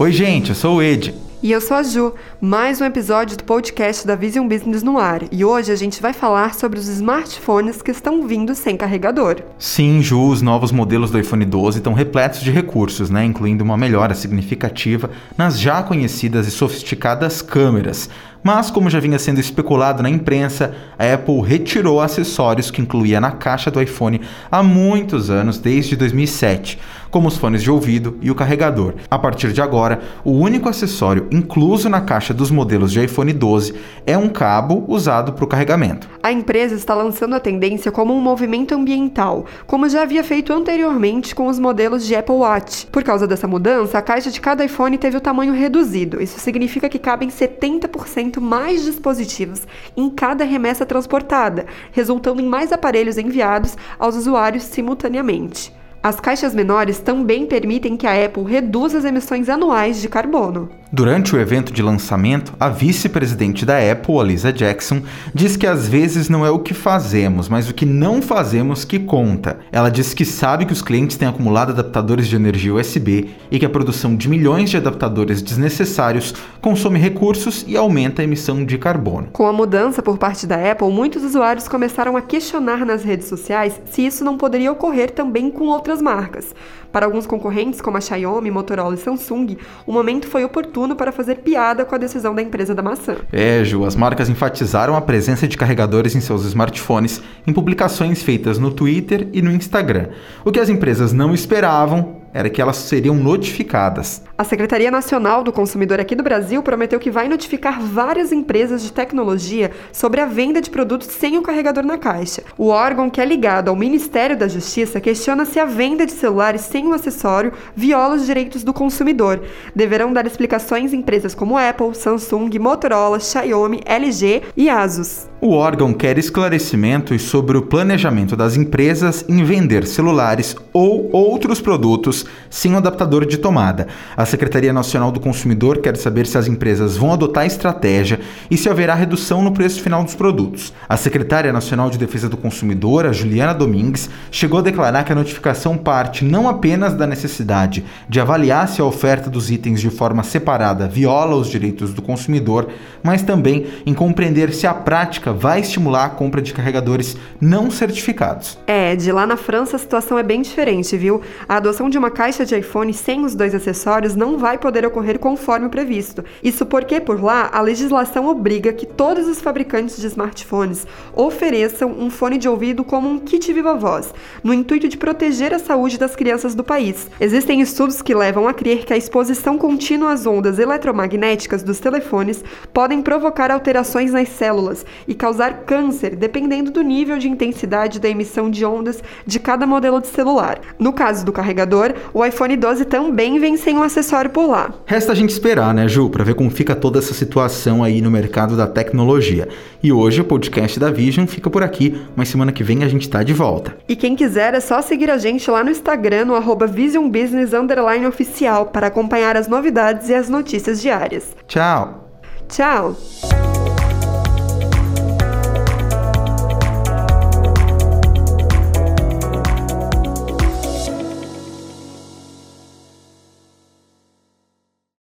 Oi, gente, eu sou o Ed. E eu sou a Ju, mais um episódio do podcast da Vision Business no ar. E hoje a gente vai falar sobre os smartphones que estão vindo sem carregador. Sim, Ju, os novos modelos do iPhone 12 estão repletos de recursos, né, incluindo uma melhora significativa nas já conhecidas e sofisticadas câmeras. Mas, como já vinha sendo especulado na imprensa, a Apple retirou acessórios que incluía na caixa do iPhone há muitos anos, desde 2007, como os fones de ouvido e o carregador. A partir de agora, o único acessório incluso na caixa dos modelos de iPhone 12 é um cabo usado para o carregamento. A empresa está lançando a tendência como um movimento ambiental, como já havia feito anteriormente com os modelos de Apple Watch. Por causa dessa mudança, a caixa de cada iPhone teve o tamanho reduzido. Isso significa que cabem 70% mais dispositivos em cada remessa transportada, resultando em mais aparelhos enviados aos usuários simultaneamente. As caixas menores também permitem que a Apple reduza as emissões anuais de carbono. Durante o evento de lançamento, a vice-presidente da Apple, Lisa Jackson, diz que às vezes não é o que fazemos, mas o que não fazemos que conta. Ela diz que sabe que os clientes têm acumulado adaptadores de energia USB e que a produção de milhões de adaptadores desnecessários consome recursos e aumenta a emissão de carbono. Com a mudança por parte da Apple, muitos usuários começaram a questionar nas redes sociais se isso não poderia ocorrer também com outras marcas. Para alguns concorrentes, como a Xiaomi, Motorola e Samsung, o momento foi oportuno para fazer piada com a decisão da empresa da maçã. É, Ju, as marcas enfatizaram a presença de carregadores em seus smartphones em publicações feitas no Twitter e no Instagram. O que as empresas não esperavam era que elas seriam notificadas. A Secretaria Nacional do Consumidor aqui do Brasil prometeu que vai notificar várias empresas de tecnologia sobre a venda de produtos sem o carregador na caixa. O órgão que é ligado ao Ministério da Justiça questiona se a venda de celulares sem o acessório viola os direitos do consumidor. Deverão dar explicações empresas como Apple, Samsung, Motorola, Xiaomi, LG e Asus. O órgão quer esclarecimentos sobre o planejamento das empresas em vender celulares ou outros produtos sem o adaptador de tomada. A Secretaria Nacional do Consumidor quer saber se as empresas vão adotar estratégia e se haverá redução no preço final dos produtos. A Secretária Nacional de Defesa do Consumidor, a Juliana Domingues, chegou a declarar que a notificação parte não apenas da necessidade de avaliar se a oferta dos itens de forma separada viola os direitos do consumidor, mas também em compreender se a prática vai estimular a compra de carregadores não certificados. É, de lá na França a situação é bem diferente, viu? A adoção de uma caixa de iPhone sem os dois acessórios não vai poder ocorrer conforme previsto. Isso porque, por lá, a legislação obriga que todos os fabricantes de smartphones ofereçam um fone de ouvido como um kit viva voz, no intuito de proteger a saúde das crianças do país. Existem estudos que levam a crer que a exposição contínua às ondas eletromagnéticas dos telefones podem provocar alterações nas células e causar câncer, dependendo do nível de intensidade da emissão de ondas de cada modelo de celular. No caso do carregador, o iPhone 12 também vem sem um acessório por lá. Resta a gente esperar, né, Ju, para ver como fica toda essa situação aí no mercado da tecnologia. E hoje o podcast da Vision fica por aqui, mas semana que vem a gente tá de volta. E quem quiser é só seguir a gente lá no Instagram, no arroba Vision Business Oficial, para acompanhar as novidades e as notícias diárias. Tchau! Tchau!